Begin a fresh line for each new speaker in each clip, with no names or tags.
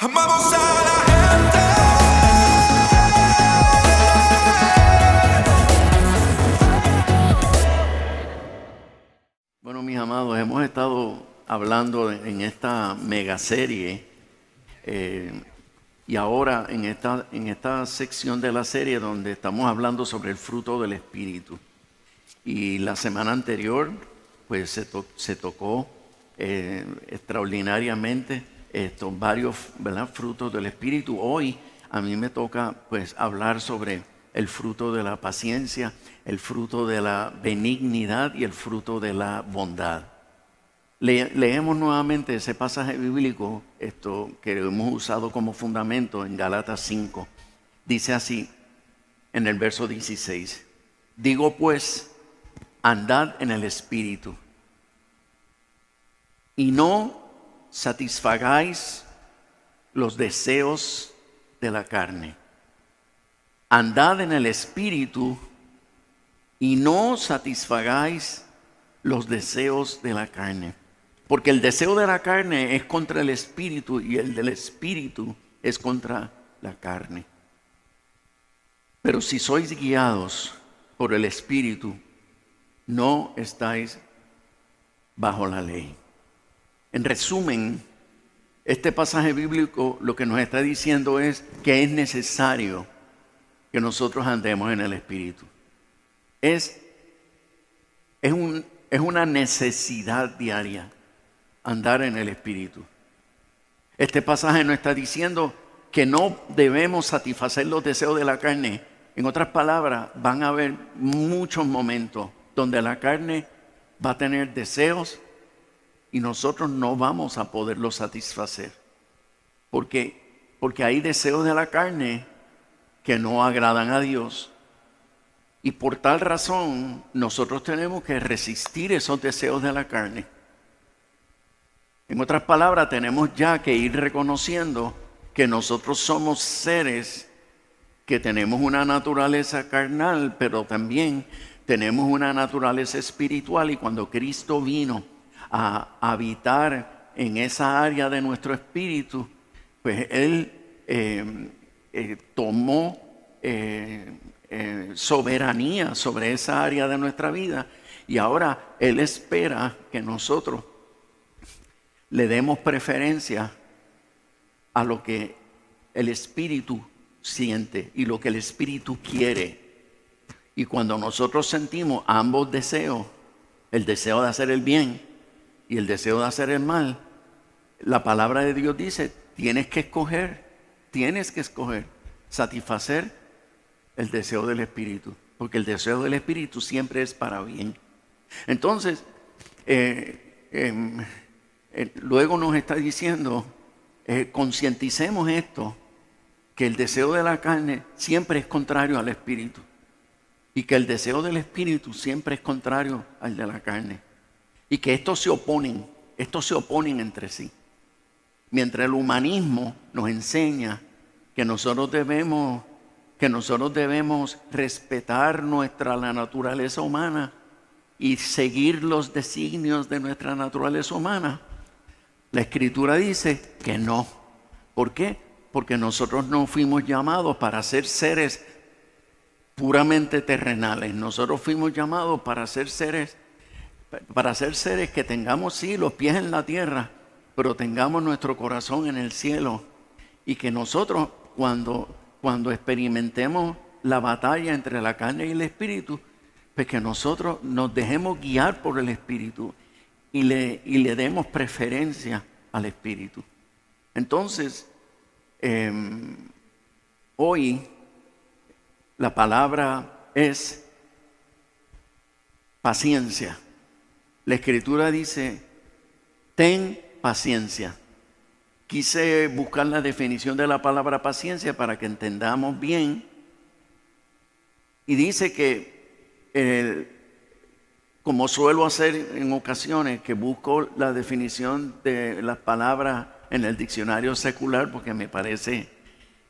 Amamos a la
Bueno, mis amados, hemos estado hablando en esta mega serie eh, y ahora en esta, en esta sección de la serie donde estamos hablando sobre el fruto del Espíritu. Y la semana anterior, pues se, to- se tocó eh, extraordinariamente estos varios frutos del Espíritu. Hoy a mí me toca pues hablar sobre el fruto de la paciencia, el fruto de la benignidad y el fruto de la bondad. Le- leemos nuevamente ese pasaje bíblico, esto que hemos usado como fundamento en Galatas 5. Dice así en el verso 16. Digo pues, andad en el Espíritu y no satisfagáis los deseos de la carne. Andad en el Espíritu y no satisfagáis los deseos de la carne. Porque el deseo de la carne es contra el Espíritu y el del Espíritu es contra la carne. Pero si sois guiados por el Espíritu, no estáis bajo la ley. En resumen, este pasaje bíblico lo que nos está diciendo es que es necesario que nosotros andemos en el Espíritu. Es, es, un- es una necesidad diaria andar en el Espíritu. Este pasaje nos está diciendo que no debemos satisfacer los deseos de la carne. En otras palabras, van a haber muchos momentos donde la carne va a tener deseos y nosotros no vamos a poderlos satisfacer. Porque, porque hay deseos de la carne que no agradan a Dios. Y por tal razón nosotros tenemos que resistir esos deseos de la carne. En otras palabras, tenemos ya que ir reconociendo que nosotros somos seres que tenemos una naturaleza carnal, pero también tenemos una naturaleza espiritual y cuando Cristo vino a habitar en esa área de nuestro espíritu, pues Él eh, eh, tomó eh, soberanía sobre esa área de nuestra vida y ahora Él espera que nosotros le demos preferencia a lo que el Espíritu siente y lo que el Espíritu quiere. Y cuando nosotros sentimos ambos deseos, el deseo de hacer el bien y el deseo de hacer el mal, la palabra de Dios dice, tienes que escoger, tienes que escoger, satisfacer el deseo del Espíritu, porque el deseo del Espíritu siempre es para bien. Entonces, eh, em, eh, luego nos está diciendo, eh, concienticemos esto, que el deseo de la carne siempre es contrario al Espíritu y que el deseo del Espíritu siempre es contrario al de la carne y que estos se oponen, estos se oponen entre sí. Mientras el humanismo nos enseña que nosotros debemos que nosotros debemos respetar nuestra la naturaleza humana y seguir los designios de nuestra naturaleza humana. La escritura dice que no. ¿Por qué? Porque nosotros no fuimos llamados para ser seres puramente terrenales. Nosotros fuimos llamados para ser seres para ser seres que tengamos sí los pies en la tierra, pero tengamos nuestro corazón en el cielo y que nosotros cuando cuando experimentemos la batalla entre la carne y el espíritu, pues que nosotros nos dejemos guiar por el espíritu y le, y le demos preferencia al espíritu. Entonces, em, hoy la palabra es paciencia. La escritura dice, ten paciencia. Quise buscar la definición de la palabra paciencia para que entendamos bien. Y dice que, eh, como suelo hacer en ocasiones, que busco la definición de las palabras en el diccionario secular, porque me parece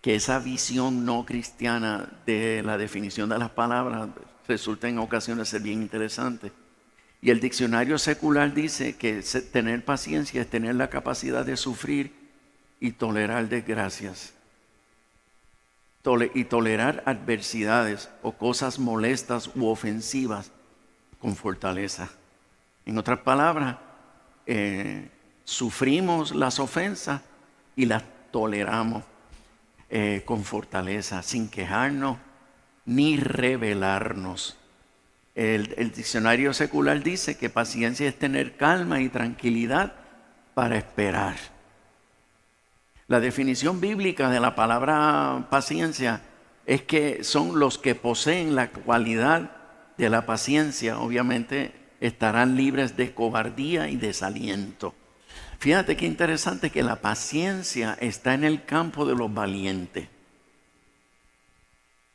que esa visión no cristiana de la definición de las palabras resulta en ocasiones ser bien interesante. Y el diccionario secular dice que tener paciencia es tener la capacidad de sufrir y tolerar desgracias. Y tolerar adversidades o cosas molestas u ofensivas con fortaleza. En otras palabras, eh, sufrimos las ofensas y las toleramos eh, con fortaleza, sin quejarnos ni rebelarnos. El, diccionario secular dice que paciencia es tener calma y tranquilidad para esperar. La definición bíblica de la palabra paciencia es que son los que poseen la cualidad de la paciencia, obviamente estarán libres de cobardía y desaliento. Fíjate qué interesante que la paciencia está en el campo de los valientes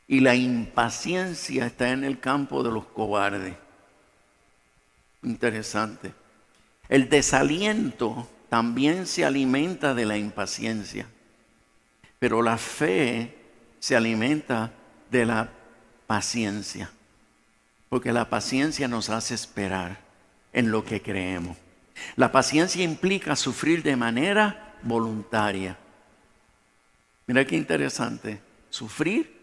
y la impaciencia está en el campo de los cobardes. Interesante. El desaliento también se alimenta de la impaciencia, pero la fe se alimenta de la paciencia, porque la paciencia nos hace esperar en lo que creemos. La paciencia implica sufrir de manera voluntaria. Mira qué interesante, sufrir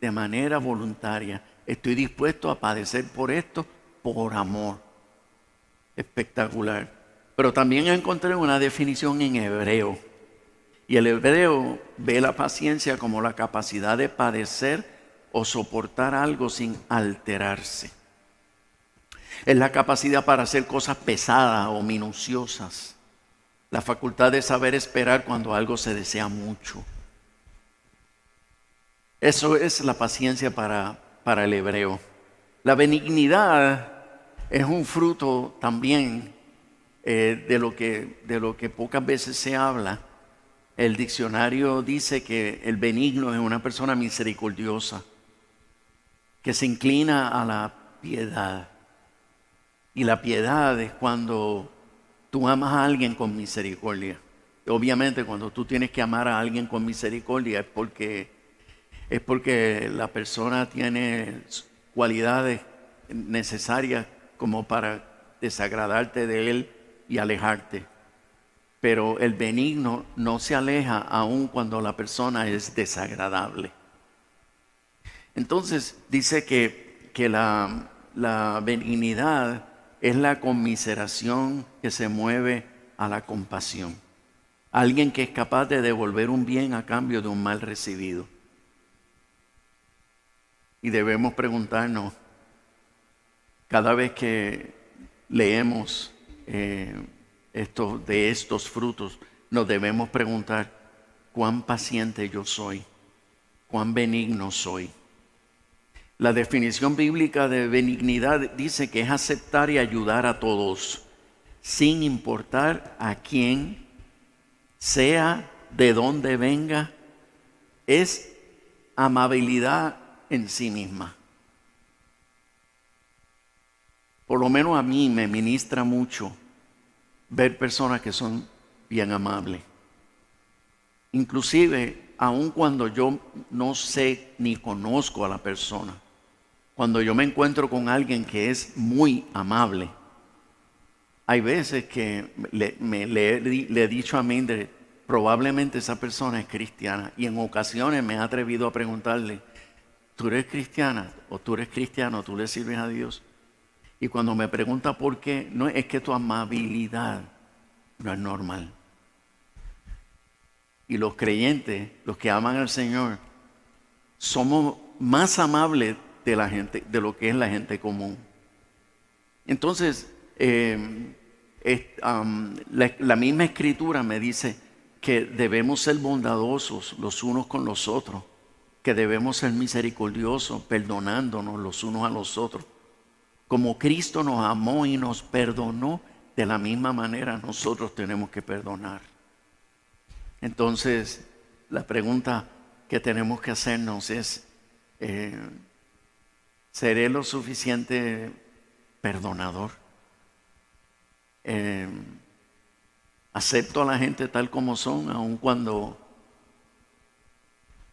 de manera voluntaria. Estoy dispuesto a padecer por esto por amor. Espectacular. Pero también encontré una definición en hebreo. Y el hebreo ve la paciencia como la capacidad de padecer o soportar algo sin alterarse. Es la capacidad para hacer cosas pesadas o minuciosas. La facultad de saber esperar cuando algo se desea mucho. Eso es la paciencia para, para el hebreo. La benignidad es un fruto también eh, de, lo que, de lo que pocas veces se habla. El diccionario dice que el benigno es una persona misericordiosa, que se inclina a la piedad. Y la piedad es cuando tú amas a alguien con misericordia. Obviamente cuando tú tienes que amar a alguien con misericordia es porque, es porque la persona tiene cualidades necesarias como para desagradarte de él y alejarte. Pero el benigno no se aleja aun cuando la persona es desagradable. Entonces dice que, que la, la benignidad es la conmiseración que se mueve a la compasión. Alguien que es capaz de devolver un bien a cambio de un mal recibido. Y debemos preguntarnos, cada vez que leemos eh, esto, de estos frutos, nos debemos preguntar cuán paciente yo soy, cuán benigno soy. La definición bíblica de benignidad dice que es aceptar y ayudar a todos, sin importar a quién sea, de dónde venga, es amabilidad en sí misma. Por lo menos a mí me ministra mucho ver personas que son bien amables. Inclusive, aun cuando yo no sé ni conozco a la persona, cuando yo me encuentro con alguien que es muy amable, hay veces que le, me- le le he dicho a Mindre, probablemente esa persona es cristiana, y en ocasiones me he atrevido a preguntarle, ¿tú eres cristiana o tú eres cristiano, tú le sirves a Dios? Y cuando me pregunta por qué, no es que tu amabilidad no es normal. Y los creyentes, los que aman al Señor, somos más amables de la gente, de lo que es la gente común. Entonces, la, la misma escritura me dice que debemos ser bondadosos los unos con los otros, que debemos ser misericordiosos, perdonándonos los unos a los otros. Como Cristo nos amó y nos perdonó, de la misma manera nosotros tenemos que perdonar. Entonces, la pregunta que tenemos que hacernos es, eh, ¿seré lo suficiente perdonador? Eh, ¿Acepto a la gente tal como son, aun cuando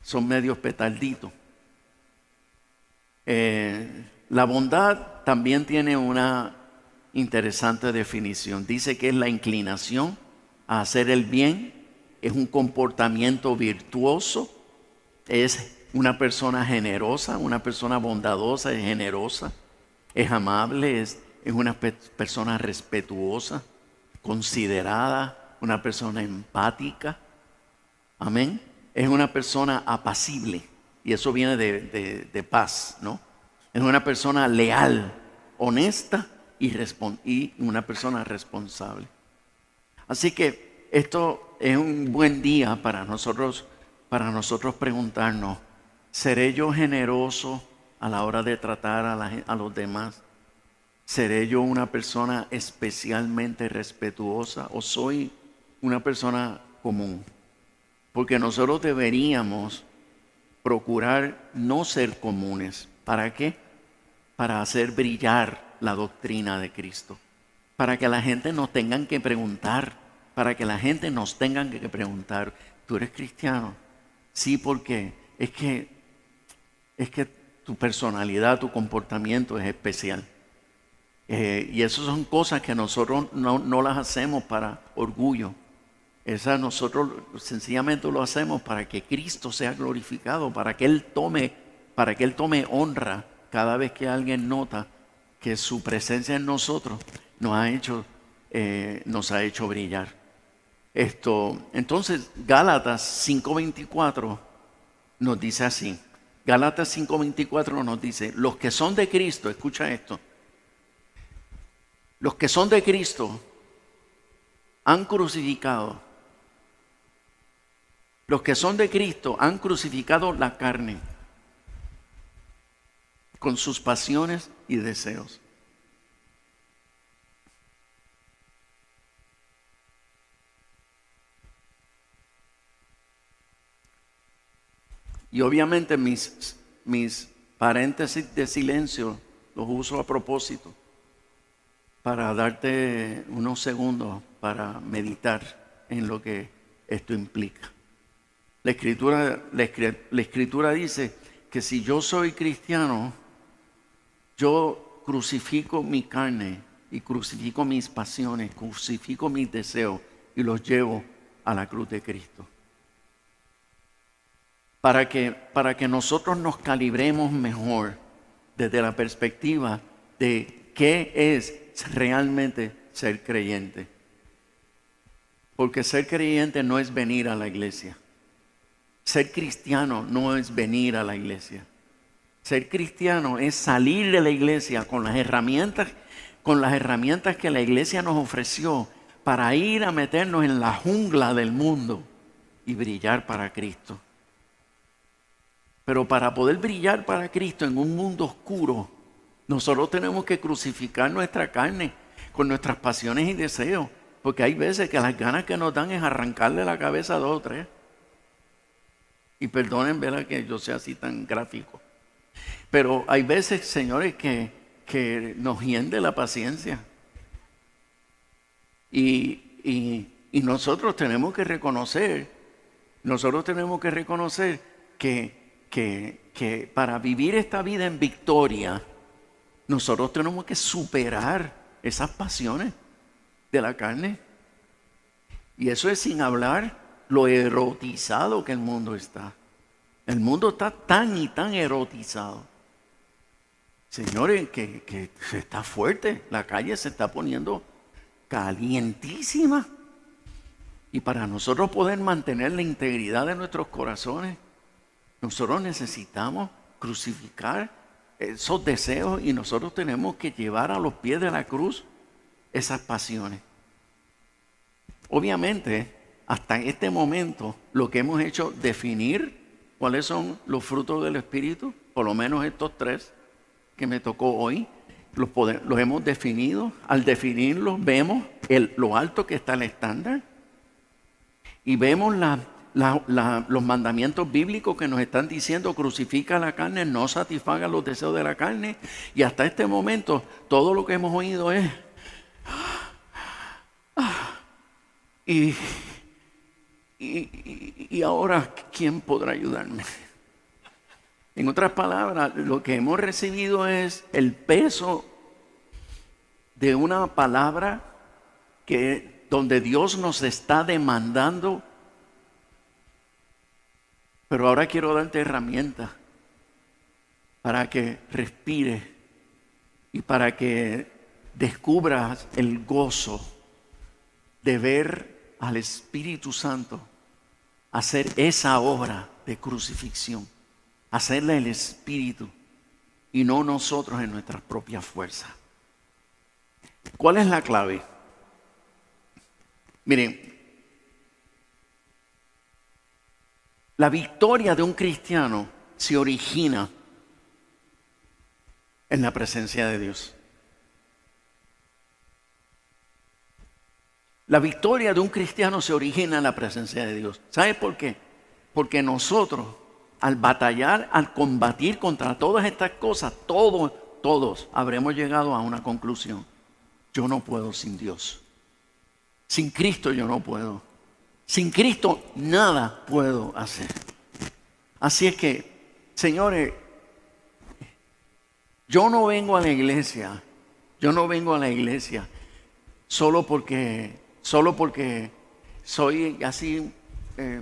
son medios petarditos? Eh, la bondad también tiene una interesante definición. Dice que es la inclinación a hacer el bien es un comportamiento virtuoso, es una persona generosa, una persona bondadosa y generosa, es amable, es, es una pe- persona respetuosa, considerada, una persona empática. Amén. Es una persona apacible. Y eso viene de, de- paz, ¿no? Es una persona leal, honesta y, una persona responsable. Así que esto es un buen día para nosotros, para nosotros preguntarnos, ¿seré yo generoso a la hora de tratar a, la a los demás? ¿Seré yo una persona especialmente respetuosa o soy una persona común? Porque nosotros deberíamos procurar no ser comunes. ¿Para qué? Para hacer brillar la doctrina de Cristo. Para que la gente nos tengan que preguntar. Para que la gente nos tengan que preguntar, ¿tú eres cristiano? Sí, porque es que es que tu personalidad, tu comportamiento es especial. Eh, y esas son cosas que nosotros no, no las hacemos para orgullo. Esas nosotros sencillamente lo hacemos para que Cristo sea glorificado, para que Él tome, para que Él tome honra cada vez que alguien nota que su presencia en nosotros nos ha hecho, eh, nos ha hecho brillar. Esto, entonces, Gálatas 5:24 nos dice así. Gálatas 5:24 nos dice, los que son de Cristo, escucha esto, los que son de Cristo han crucificado, los que son de Cristo han crucificado la carne con sus pasiones y deseos. Y obviamente mis, paréntesis de silencio los uso a propósito para darte unos segundos para meditar en lo que esto implica. La escritura, dice que si yo soy cristiano, yo crucifico mi carne y crucifico mis pasiones, crucifico mis deseos y los llevo a la cruz de Cristo para que, para que nosotros nos calibremos mejor desde la perspectiva de qué es realmente ser creyente. Porque ser creyente no es venir a la iglesia. Ser cristiano no es venir a la iglesia. Ser cristiano es salir de la iglesia con las herramientas, con las herramientas que la iglesia nos ofreció para ir a meternos en la jungla del mundo y brillar para Cristo. Pero para poder brillar para Cristo en un mundo oscuro, nosotros tenemos que crucificar nuestra carne con nuestras pasiones y deseos. Porque hay veces que las ganas que nos dan es arrancarle la cabeza a dos o tres. Y perdonen, ¿verdad? Que yo sea así tan gráfico. Pero hay veces, señores, que, que nos hiende la paciencia. Y, y- y nosotros tenemos que reconocer, nosotros tenemos que reconocer que, que, que para vivir esta vida en victoria, nosotros tenemos que superar esas pasiones de la carne. Y eso es sin hablar lo erotizado que el mundo está. El mundo está tan y tan erotizado. Señores, que, que se está fuerte. La calle se está poniendo calientísima. Y para nosotros poder mantener la integridad de nuestros corazones, nosotros necesitamos crucificar esos deseos y nosotros tenemos que llevar a los pies de la cruz esas pasiones. Obviamente, hasta este momento, lo que hemos hecho, definir cuáles son los frutos del Espíritu, por lo menos estos tres que me tocó hoy, los, hemos definido. Al definirlos, vemos lo alto que está el estándar y vemos los mandamientos bíblicos que nos están diciendo crucifica la carne, no satisfaga los deseos de la carne. Y hasta este momento, todo lo que hemos oído es. "Ah, y, y, y- ahora, ¿quién podrá ayudarme? En otras palabras, lo que hemos recibido es el peso de una palabra que donde Dios nos está demandando Pero ahora quiero darte herramientas para que respires y para que descubras el gozo de ver al Espíritu Santo hacer esa obra de crucifixión, hacerla el Espíritu y no nosotros en nuestras propias fuerzas. ¿Cuál es la clave? Miren, la victoria de un cristiano se origina en la presencia de Dios. La victoria de un cristiano se origina en la presencia de Dios. ¿Sabe por qué? Porque nosotros, al batallar, al combatir contra todas estas cosas, todos, todos habremos llegado a una conclusión. Yo no puedo sin Dios. Sin Cristo yo no puedo. Sin Cristo nada puedo hacer. Así es que, señores, yo no vengo a la iglesia, yo no vengo a la iglesia solo porque, solo porque soy así, eh,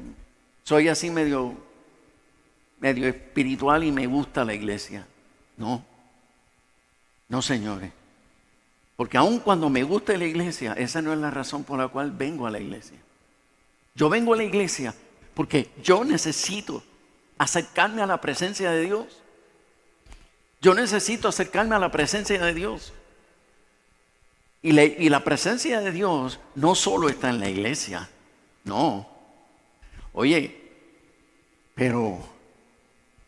soy así medio, medio espiritual y me gusta la iglesia. No, no, señores. Porque aun cuando me guste la iglesia, esa no es la razón por la cual vengo a la iglesia. Yo vengo a la iglesia porque yo necesito acercarme a la presencia de Dios. Yo necesito acercarme a la presencia de Dios. Y, la presencia de Dios no solo está en la iglesia, no. Oye, pero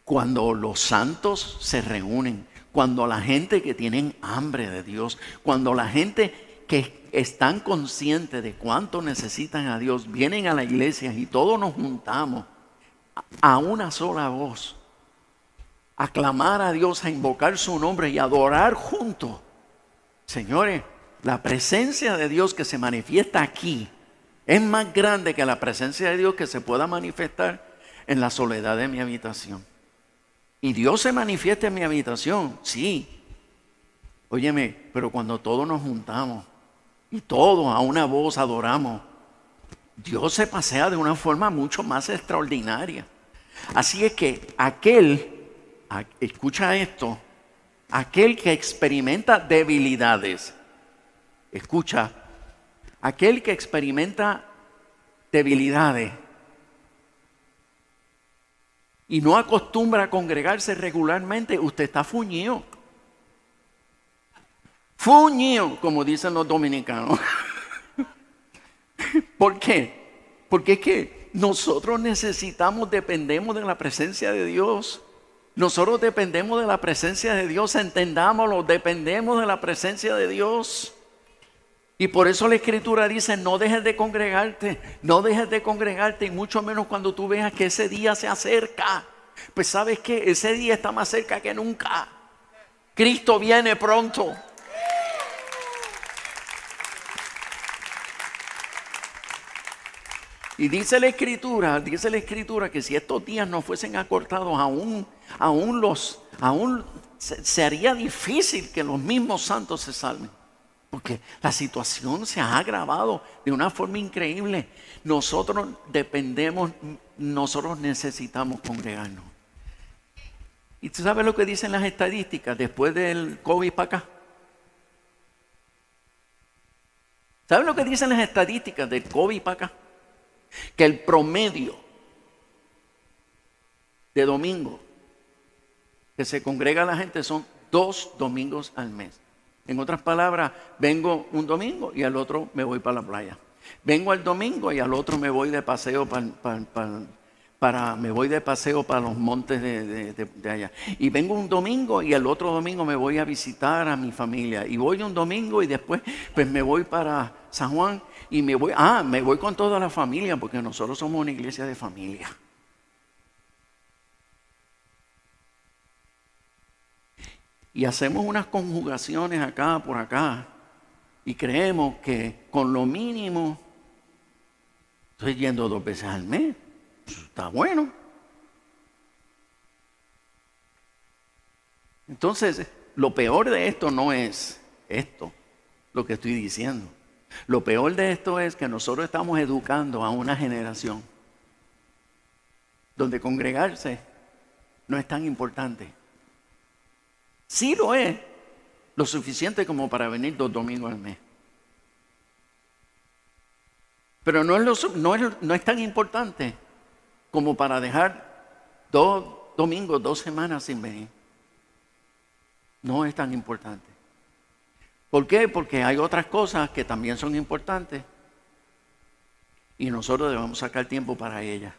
cuando los santos se reúnen, cuando la gente que tienen hambre de Dios, cuando la gente que están conscientes de cuánto necesitan a Dios, vienen a la iglesia y todos nos juntamos a una sola voz, a clamar a Dios, a invocar su nombre y adorar juntos. Señores, la presencia de Dios que se manifiesta aquí es más grande que la presencia de Dios que se pueda manifestar en la soledad de mi habitación. Y Dios se manifiesta en mi habitación, sí. Óyeme, pero cuando todos nos juntamos y todos a una voz adoramos, Dios se pasea de una forma mucho más extraordinaria. Así es que aquel, escucha esto, aquel que experimenta debilidades, escucha, aquel que experimenta debilidades, y no acostumbra a congregarse regularmente, usted está fuñido. Fuñido, como dicen los dominicanos. ¿Por qué? Porque es que nosotros necesitamos, dependemos de la presencia de Dios. Nosotros dependemos de la presencia de Dios, entendámoslo, dependemos de la presencia de Dios. Y por eso la escritura dice, no dejes de congregarte, no dejes de congregarte, y mucho menos cuando tú veas que ese día se acerca. Pues sabes que ese día está más cerca que nunca. Cristo viene pronto. Y dice la escritura, dice la escritura que si estos días no fuesen acortados, aún, aún los, aún sería difícil que los mismos santos se salven. Porque la situación se ha agravado de una forma increíble. Nosotros dependemos, nosotros necesitamos congregarnos. ¿Y tú sabes lo que dicen las estadísticas después del COVID para acá? ¿Sabes lo que dicen las estadísticas del COVID para acá? Que el promedio de domingo que se congrega la gente son dos domingos al mes. En otras palabras, vengo un domingo y al otro me voy para la playa. Vengo al domingo y al otro me voy de paseo para, me voy de paseo para los montes de, de, allá. Y vengo un domingo y al otro domingo me voy a visitar a mi familia. Y voy un domingo y después pues me voy para San Juan y me voy, ah, me voy con toda la familia porque nosotros somos una iglesia de familia. Y hacemos unas conjugaciones acá por acá y creemos que con lo mínimo estoy yendo dos veces al mes. está bueno. Entonces, lo peor de esto no es esto, lo que estoy diciendo. Lo peor de esto es que nosotros estamos educando a una generación donde congregarse no es tan importante. Sí lo es, lo suficiente como para venir dos domingos al mes. Pero no es, no es tan importante como para dejar dos domingos, dos semanas sin venir. No es tan importante. ¿Por qué? Porque hay otras cosas que también son importantes y nosotros debemos sacar tiempo para ellas.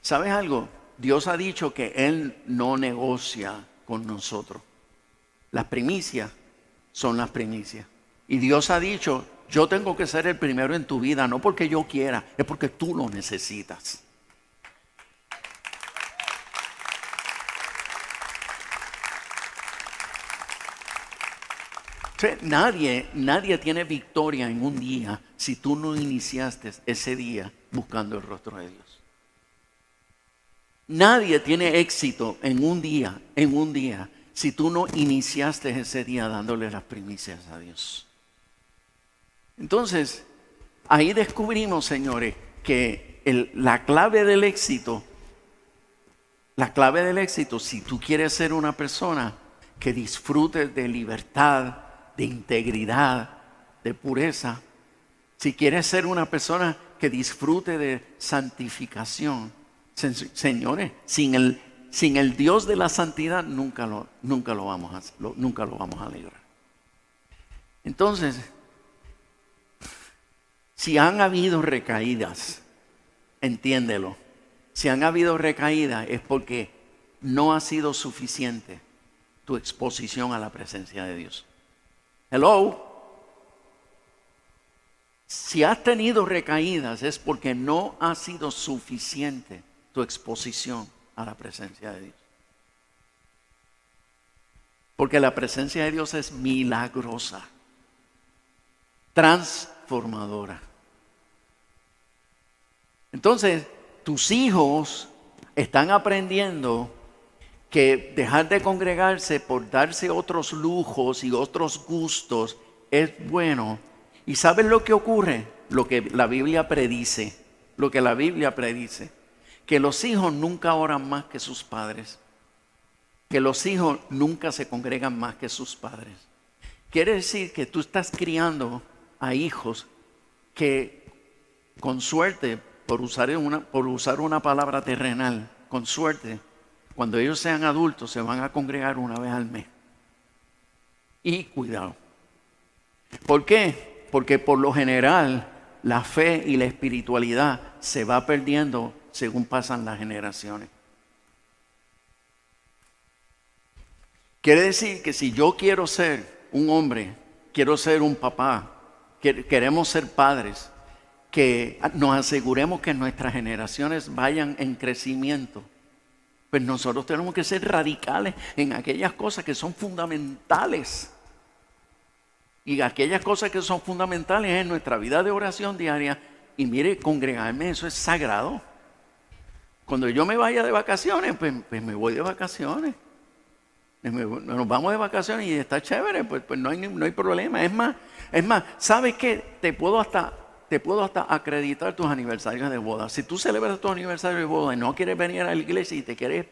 ¿Sabes algo? Dios ha dicho que Él no negocia con nosotros. Las primicias son las primicias. Y Dios ha dicho, yo tengo que ser el primero en tu vida, no porque yo quiera, es porque tú lo necesitas. Nadie, nadie tiene victoria en un día si tú no iniciaste ese día buscando el rostro de Dios. Nadie tiene éxito en un día, en un día, si tú no iniciaste ese día dándole las primicias a Dios. Entonces, ahí descubrimos, señores, que la clave del éxito, la clave del éxito, si tú quieres ser una persona que disfrute de libertad, de integridad, de pureza, si quieres ser una persona que disfrute de santificación, señores, sin el, sin el Dios de la santidad nunca lo, nunca lo, vamos, a, lo- nunca lo vamos a lograr. Entonces, si han habido recaídas, entiéndelo. Si han habido recaídas es porque no ha sido suficiente tu exposición a la presencia de Dios. Hello. Si has tenido recaídas es porque no ha sido suficiente tu exposición a la presencia de Dios. Porque la presencia de Dios es milagrosa, transformadora. Entonces, tus hijos están aprendiendo que dejar de congregarse por darse otros lujos y otros gustos es bueno. ¿Y sabes lo que ocurre? Lo que la Biblia predice, lo que la Biblia predice, que los hijos nunca oran más que sus padres, que los hijos nunca se congregan más que sus padres. Quiere decir que tú estás criando a hijos que con suerte, por usar una, por usar una palabra terrenal, con suerte, cuando ellos sean adultos se van a congregar una vez al mes. Y cuidado. ¿Por qué? Porque por lo general la fe y la espiritualidad se va perdiendo según pasan las generaciones. Quiere decir que si yo quiero ser un hombre, quiero ser un papá, que- queremos ser padres, que nos aseguremos que nuestras generaciones vayan en crecimiento, pues nosotros tenemos que ser radicales en aquellas cosas que son fundamentales. Y aquellas cosas que son fundamentales en nuestra vida de oración diaria. Y mire, congregarme, eso es sagrado. Cuando yo me vaya de vacaciones, pues, pues me voy de vacaciones. Me- Nos vamos de vacaciones y está chévere, pues, pues no, hay, no hay problema. Es más, es más, ¿sabes qué? Te puedo hasta, te puedo hasta acreditar tus aniversarios de boda. Si tú celebras tu aniversario de boda y no quieres venir a la iglesia y te quieres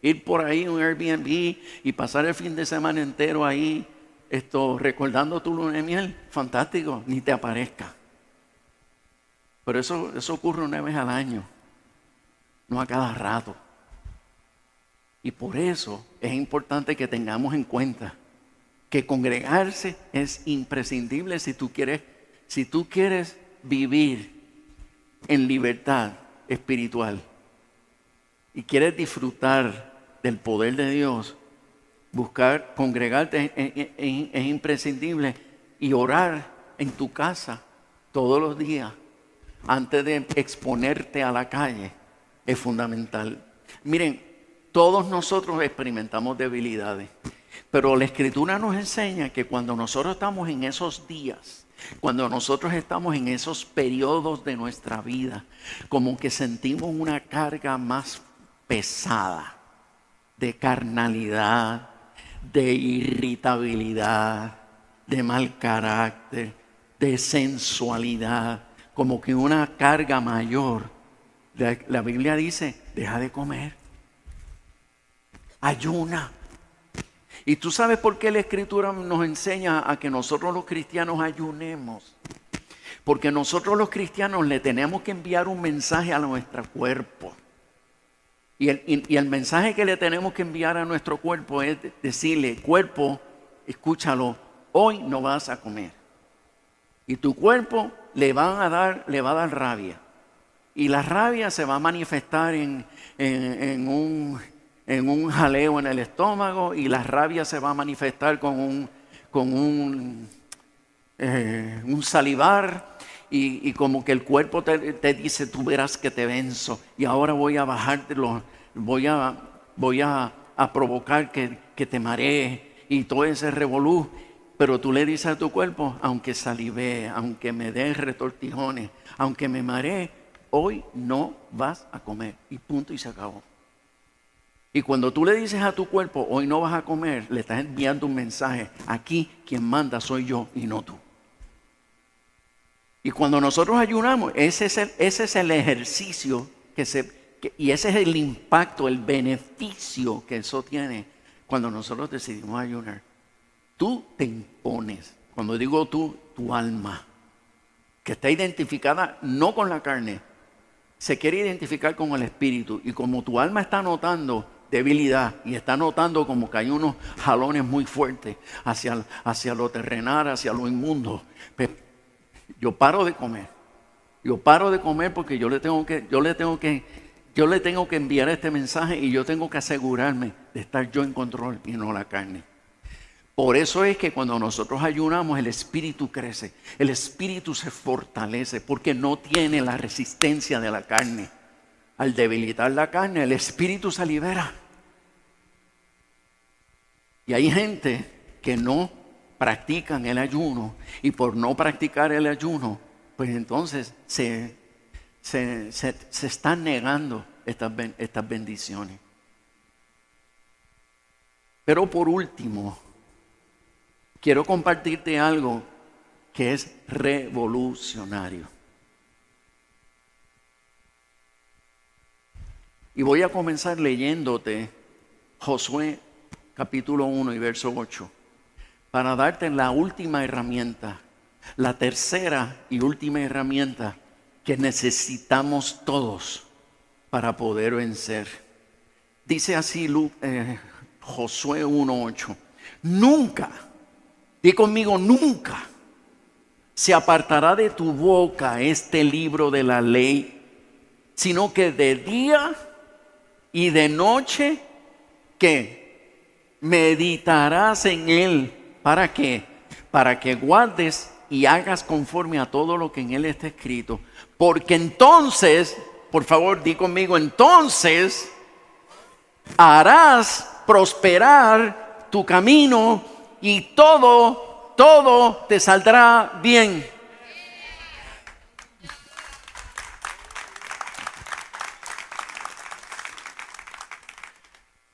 ir por ahí un Airbnb y pasar el fin de semana entero ahí, esto, recordando tu luna de miel, fantástico, ni te aparezca. Pero eso, eso ocurre una vez al año, a cada rato. Y por eso es importante que tengamos en cuenta que congregarse es imprescindible si tú quieres, si tú quieres vivir en libertad espiritual y quieres disfrutar del poder de Dios, buscar congregarte es imprescindible y orar en tu casa todos los días antes de exponerte a la calle es fundamental. Miren, todos nosotros experimentamos debilidades, pero la escritura nos enseña que cuando nosotros estamos en esos días, cuando nosotros estamos en esos periodos de nuestra vida, como que sentimos una carga más pesada de carnalidad, de irritabilidad, de mal carácter, de sensualidad, como que una carga mayor. La, Biblia dice deja de comer. Ayuna. Y tú sabes por qué la escritura nos enseña a que nosotros los cristianos ayunemos. Porque nosotros los cristianos le tenemos que enviar un mensaje a nuestro cuerpo. Y el, mensaje que le tenemos que enviar a nuestro cuerpo es decirle, cuerpo, escúchalo, hoy no vas a comer. Y tu cuerpo le a dar, le va a dar rabia. Y la rabia se va a manifestar en, en, un, en un jaleo en el estómago y la rabia se va a manifestar con un, con un, eh, un salivar y, y, como que el cuerpo te, te, dice, tú verás que te venzo y ahora voy a bajártelo, voy a, voy a provocar que, que te maree y todo ese revolú. Pero tú le dices a tu cuerpo, aunque salive, aunque me dé retortijones, aunque me maree, hoy no vas a comer. Y punto y se acabó. Y cuando tú le dices a tu cuerpo, hoy no vas a comer, le estás enviando un mensaje. Aquí quien manda soy yo y no tú. Y cuando nosotros ayunamos, ese es el, ese es el ejercicio que se, y ese es el impacto, el beneficio que eso tiene cuando nosotros decidimos ayunar. Tú te impones, cuando digo tú, tu alma, que está identificada no con la carne, se quiere identificar con el espíritu. Y como tu alma está notando debilidad y está notando como que hay unos jalones muy fuertes hacia, hacia lo terrenal, hacia lo inmundo. Pues, yo paro de comer. Yo paro de comer porque yo le tengo que, yo le tengo que, yo le tengo que enviar este mensaje y yo tengo que asegurarme de estar yo en control y no la carne. Por eso es que cuando nosotros ayunamos el espíritu crece, el espíritu se fortalece porque no tiene la resistencia de la carne. Al debilitar la carne, el espíritu se libera. Y hay gente que no practican el ayuno y por no practicar el ayuno, pues entonces se, se, se, están negando estas, estas bendiciones. Pero por último, quiero compartirte algo que es revolucionario. Y voy a comenzar leyéndote Josué capítulo 1 y verso 8, para darte la última herramienta, la tercera y última herramienta que necesitamos todos para poder vencer. Dice así eh, Josué 1.8, nunca, di conmigo, nunca se apartará de tu boca este libro de la ley, sino que de día y de noche, que meditarás en él. ¿Para qué? Para que guardes y hagas conforme a todo lo que en él está escrito. Porque entonces, por favor, di conmigo, entonces harás prosperar tu camino y todo, todo te saldrá bien.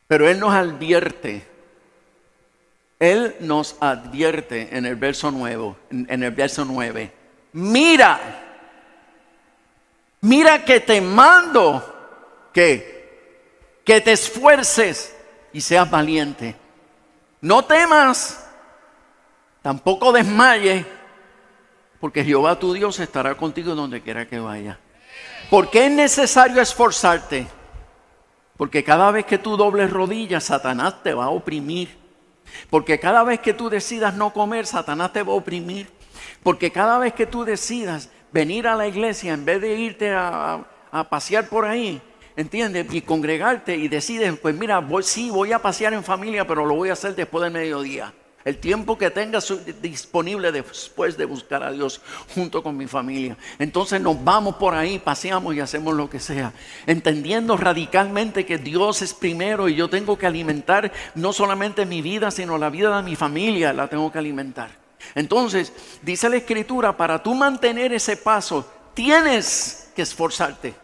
Pero Él nos advierte él nos advierte en el verso nuevo, en el verso 9, mira, mira que te mando que, que te esfuerces y seas valiente. No temas, tampoco desmayes, porque Jehová tu Dios estará contigo donde quiera que vaya. ¿Por qué es necesario esforzarte? Porque cada vez que tú dobles rodillas, Satanás te va a oprimir. Porque cada vez que tú decidas no comer, Satanás te va a oprimir. Porque cada vez que tú decidas venir a la iglesia en vez de irte a, pasear por ahí, ¿entiendes? Y congregarte y decides, pues mira, sí, voy a pasear en familia, pero lo voy a hacer después del mediodía. El tiempo que tengas disponible después de buscar a Dios junto con mi familia. Entonces nos vamos por ahí, paseamos y hacemos lo que sea. Entendiendo radicalmente que Dios es primero y yo tengo que alimentar no solamente mi vida, sino la vida de mi familia, la tengo que alimentar. Entonces, dice la escritura, para tú mantener ese paso, tienes que esforzarte.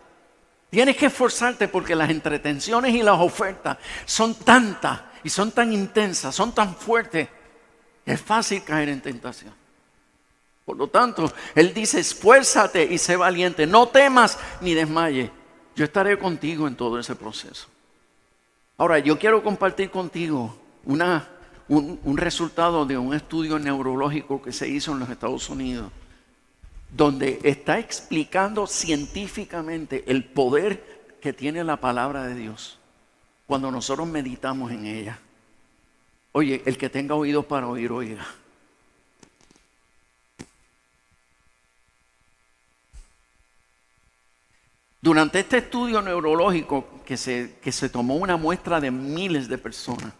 Tienes que esforzarte porque las entretenciones y las ofertas son tantas y son tan intensas, son tan fuertes es fácil caer en tentación. Por lo tanto, Él dice, esfuérzate y sé valiente, no temas ni desmayes, Yo estaré contigo en todo ese proceso. Ahora, yo quiero compartir contigo un resultado de un estudio neurológico que se hizo en los Estados Unidos, donde está explicando científicamente el poder que tiene la palabra de Dios cuando nosotros meditamos en ella. Oye, el que tenga oídos para oír, oiga. Durante este estudio neurológico que se, que se tomó una muestra de miles de personas,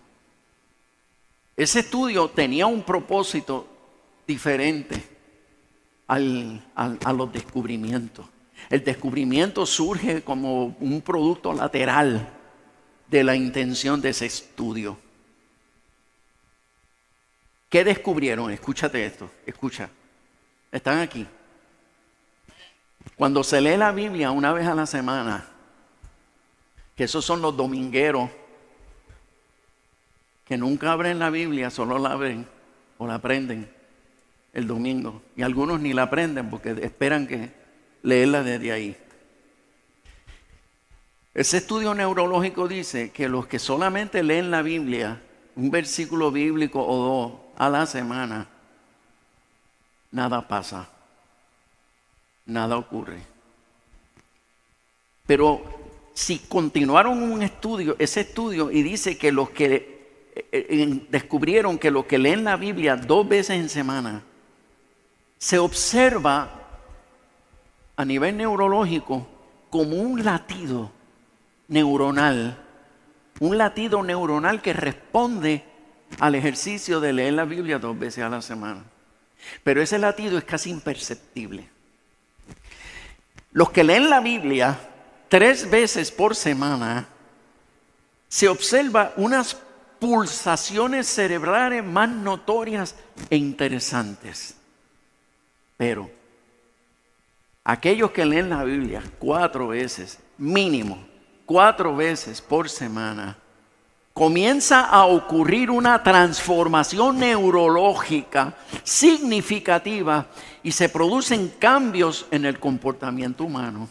ese estudio tenía un propósito diferente al- a los descubrimientos. El descubrimiento surge como un producto lateral de la intención de ese estudio. ¿Qué descubrieron? Escúchate esto, escucha. Están aquí. Cuando se lee la Biblia una vez a la semana, que esos son los domingueros, que nunca abren la Biblia, solo la abren o la aprenden el domingo. Y algunos ni la aprenden porque esperan que leerla desde ahí. Ese estudio neurológico dice que los que solamente leen la Biblia, un versículo bíblico o dos a la semana, nada pasa, nada ocurre. Pero si continuaron un estudio, ese estudio, y dice que los que eh, eh, descubrieron que los que leen la Biblia dos veces en semana, se observa a nivel neurológico como un latido neuronal, un latido neuronal que responde al ejercicio de leer la Biblia dos veces a la semana. Pero ese latido es casi imperceptible. Los que leen la Biblia tres veces por semana, se observa unas pulsaciones cerebrales más notorias e interesantes. Pero aquellos que leen la Biblia cuatro veces, mínimo, cuatro veces por semana, comienza a ocurrir una transformación neurológica significativa y se producen cambios en el comportamiento humano.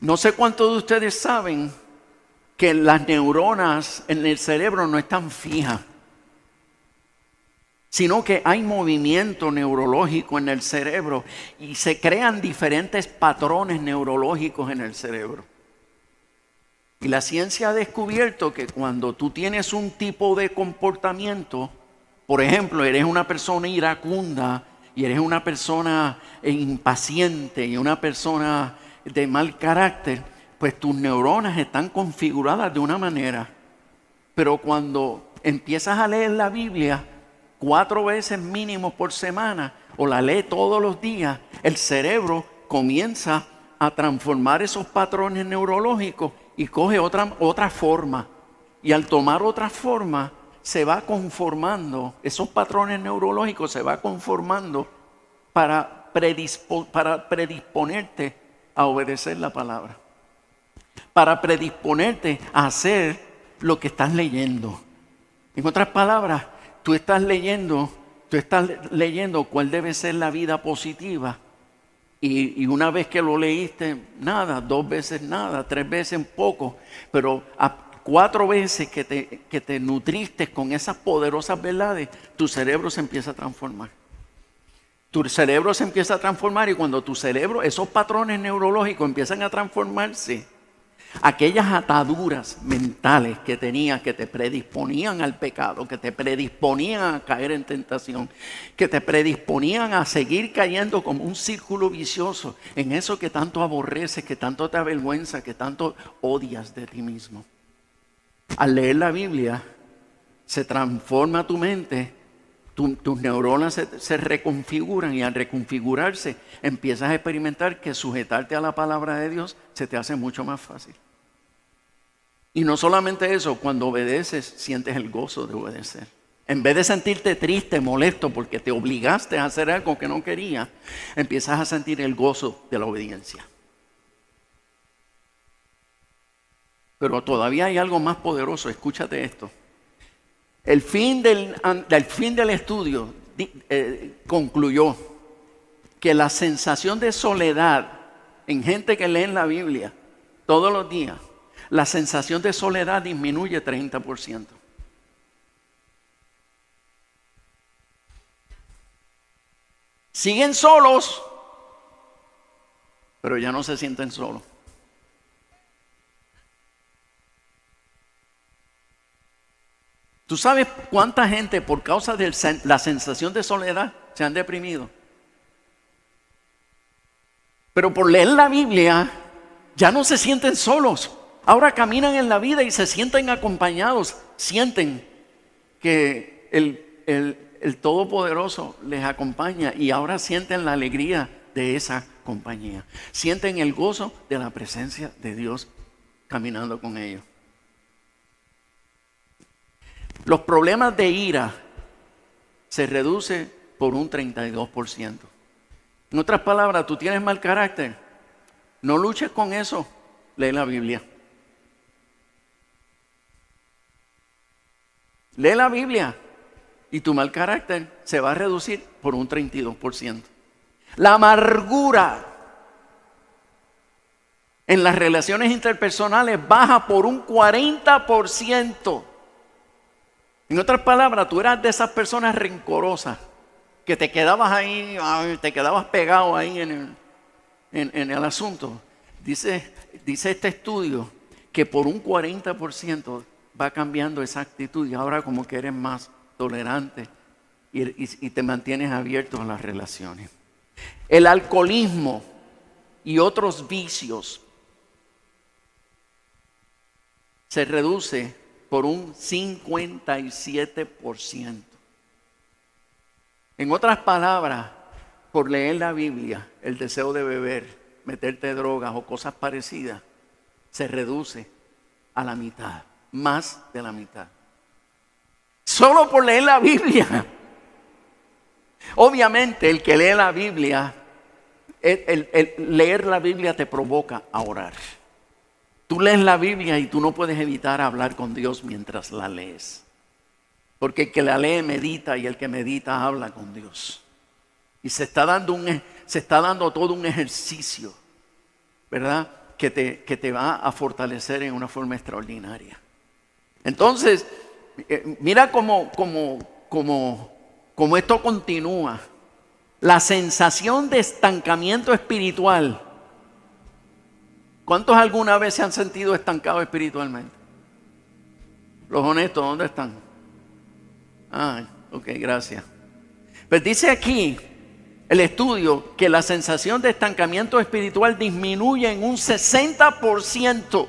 No sé cuántos de ustedes saben que las neuronas en el cerebro no están fijas, sino que hay movimiento neurológico en el cerebro y se crean diferentes patrones neurológicos en el cerebro. Y la ciencia ha descubierto que cuando tú tienes un tipo de comportamiento, por ejemplo, eres una persona iracunda y eres una persona impaciente y una persona de mal carácter, pues tus neuronas están configuradas de una manera. Pero cuando empiezas a leer la Biblia cuatro veces mínimo por semana o la lees todos los días, el cerebro comienza a transformar esos patrones neurológicos y coge otra, otra forma. Y al tomar otra forma, se va conformando, esos patrones neurológicos se va conformando para, para predisponerte a obedecer la palabra. Para predisponerte a hacer lo que estás leyendo. En otras palabras, tú estás leyendo, tú estás leyendo cuál debe ser la vida positiva. Y, una vez que lo leíste, nada, dos veces nada, tres veces poco, pero a cuatro veces que te, que te nutriste con esas poderosas verdades, tu cerebro se empieza a transformar. Tu cerebro se empieza a transformar y cuando tu cerebro, esos patrones neurológicos empiezan a transformarse, aquellas ataduras mentales que tenías que te predisponían al pecado, que te predisponían a caer en tentación, que te predisponían a seguir cayendo como un círculo vicioso en eso que tanto aborreces, que tanto te avergüenza, que tanto odias de ti mismo. Al leer la Biblia, se transforma tu mente, tu- tus neuronas se, se reconfiguran y al reconfigurarse empiezas a experimentar que sujetarte a la palabra de Dios se te hace mucho más fácil. Y no solamente eso, cuando obedeces sientes el gozo de obedecer. En vez de sentirte triste, molesto porque te obligaste a hacer algo que no querías, empiezas a sentir el gozo de la obediencia. Pero todavía hay algo más poderoso, escúchate esto. El fin del, fin del estudio di- eh, concluyó que la sensación de soledad en gente que lee la Biblia todos los días, la sensación de soledad disminuye 30%. Siguen solos, pero ya no se sienten solos. ¿Tú sabes cuánta gente por causa de la sensación de soledad se han deprimido? Pero por leer la Biblia ya no se sienten solos. Ahora caminan en la vida y se sienten acompañados. Sienten que el, Todopoderoso les acompaña y ahora sienten la alegría de esa compañía. Sienten el gozo de la presencia de Dios caminando con ellos. Los problemas de ira se reducen por un 32%. En otras palabras, tú tienes mal carácter. No luches con eso. Lee la Biblia. Lee la Biblia y tu mal carácter se va a reducir por un 32%. La amargura en las relaciones interpersonales baja por un 40%. En otras palabras, tú eras de esas personas rencorosas que te quedabas ahí, te quedabas pegado ahí en el, asunto. Dice, este estudio que por un 40% va cambiando esa actitud y ahora como que eres más tolerante y te mantienes abierto a las relaciones. El alcoholismo y otros vicios se reduce por un 57%. En otras palabras, por leer la Biblia, el deseo de beber, meterte drogas o cosas parecidas, se reduce a la mitad, más de la mitad. Solo por leer la Biblia. Obviamente el que lee la Biblia, leer la Biblia te provoca a orar. Tú lees la Biblia y tú no puedes evitar hablar con Dios mientras la lees. Porque el que la lee medita y el que medita habla con Dios. Y se está dando, un, se está dando todo un ejercicio, ¿verdad? Que te, que te va a fortalecer en una forma extraordinaria. Entonces, eh, mira cómo, cómo, cómo, cómo esto continúa. La sensación de estancamiento espiritual ¿Cuántos alguna vez se han sentido estancados espiritualmente? Los honestos, ¿dónde están? Ah, ok, gracias. Pues dice aquí el estudio que la sensación de estancamiento espiritual disminuye en un 60%.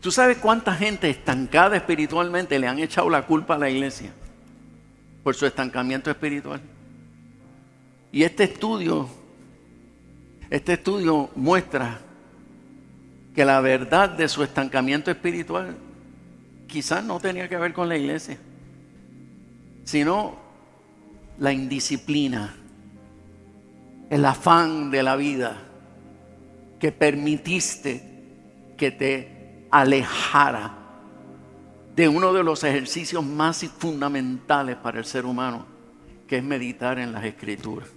¿Tú sabes cuánta gente estancada espiritualmente le han echado la culpa a la iglesia por su estancamiento espiritual? Y este estudio, este estudio muestra que la verdad de su estancamiento espiritual quizás no tenía que ver con la iglesia, sino la indisciplina, el afán de la vida que permitiste que te alejara de uno de los ejercicios más fundamentales para el ser humano, que es meditar en las escrituras.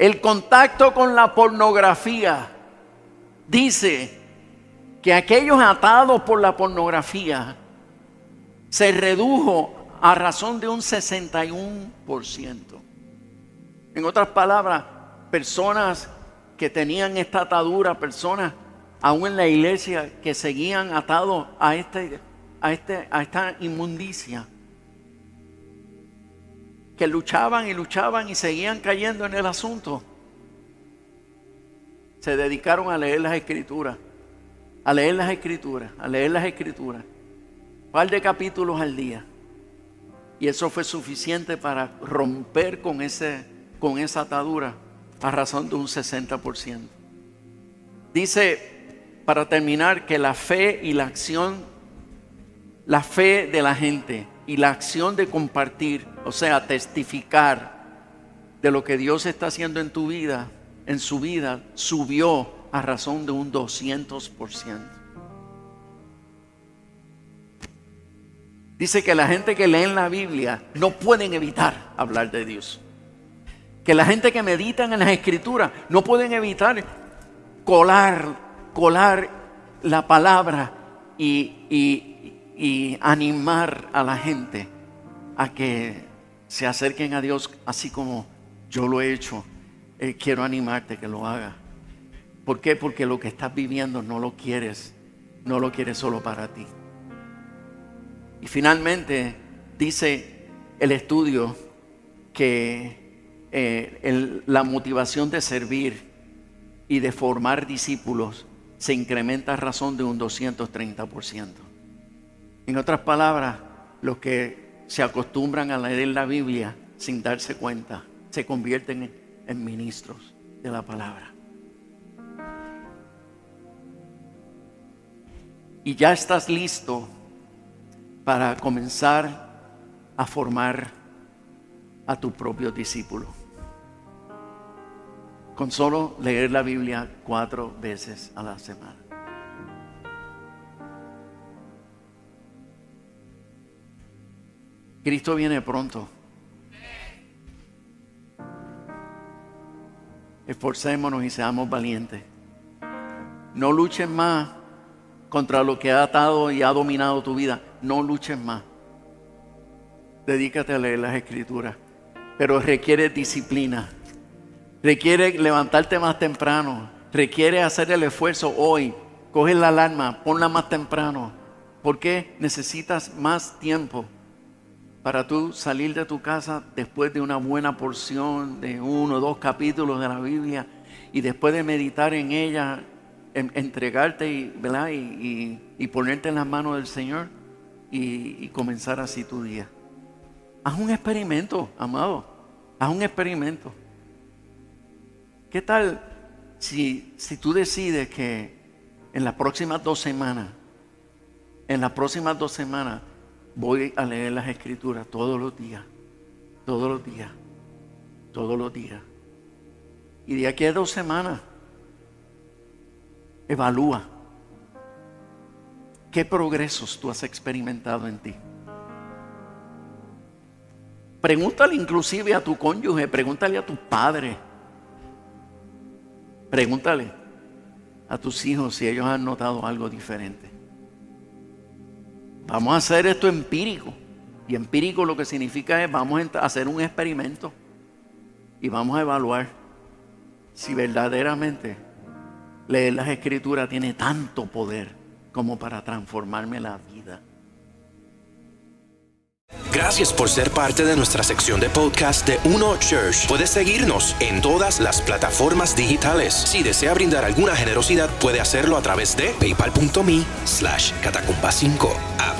El contacto con la pornografía dice que aquellos atados por la pornografía se redujo a razón de un 61%. En otras palabras, personas que tenían esta atadura, personas aún en la iglesia que seguían atados a, este, este, a esta inmundicia, que luchaban y luchaban y seguían cayendo en el asunto, se dedicaron a leer las escrituras, a leer las escrituras, a leer las escrituras, un par de capítulos al día. Y eso fue suficiente para romper con, ese, con esa atadura a razón de un 60%. Dice, para terminar, que la fe y la acción, la fe de la gente y la acción de compartir, o sea, testificar de lo que Dios está haciendo en tu vida, en su vida, subió a razón de un 200%. Dice que la gente que lee en la Biblia no pueden evitar hablar de Dios. Que la gente que medita en las escrituras no pueden evitar colar, colar la palabra y, y- y animar a la gente a que se acerquen a Dios así como yo lo he hecho. Eh, quiero animarte que lo haga. ¿Por qué? Porque lo que estás viviendo no lo quieres, no lo quieres solo para ti. Y finalmente dice el estudio que eh, la motivación de servir y de formar discípulos se incrementa a razón de un 230%. En otras palabras, los que se acostumbran a leer la Biblia sin darse cuenta se convierten en, ministros de la palabra. Y ya estás listo para comenzar a formar a tu propio discípulo. Con solo leer la Biblia cuatro veces a la semana. Cristo viene pronto. Esforcémonos y seamos valientes. No luchen más contra lo que ha atado y ha dominado tu vida. No luchen más. Dedícate a leer las escrituras. Pero requiere disciplina. Requiere levantarte más temprano. Requiere hacer el esfuerzo hoy. Coge la alarma, ponla más temprano. ¿Por qué? Necesitas más tiempo para tú salir de tu casa después de una buena porción de uno o dos capítulos de la Biblia y después de meditar en ella, en- entregarte y, y, ponerte en las manos del Señor y, y comenzar así tu día. Haz un experimento, amado. Haz un experimento. ¿Qué tal si, si tú decides que en las próximas dos semanas, en las próximas dos semanas, voy a leer las escrituras todos los días, todos los días, todos los días. Y de aquí a dos semanas, evalúa qué progresos tú has experimentado en ti. Pregúntale inclusive a tu cónyuge, pregúntale a tu padre, pregúntale a tus hijos si ellos han notado algo diferente. Vamos a hacer esto empírico. Y empírico lo que significa es vamos a hacer un experimento y vamos a evaluar si verdaderamente leer las escrituras tiene tanto poder como para transformarme la vida.
Gracias por ser parte de nuestra sección de podcast de Uno Church. Puedes seguirnos en todas las plataformas digitales. Si desea brindar alguna generosidad, puede hacerlo a través de paypal.me slash catacumba 5 app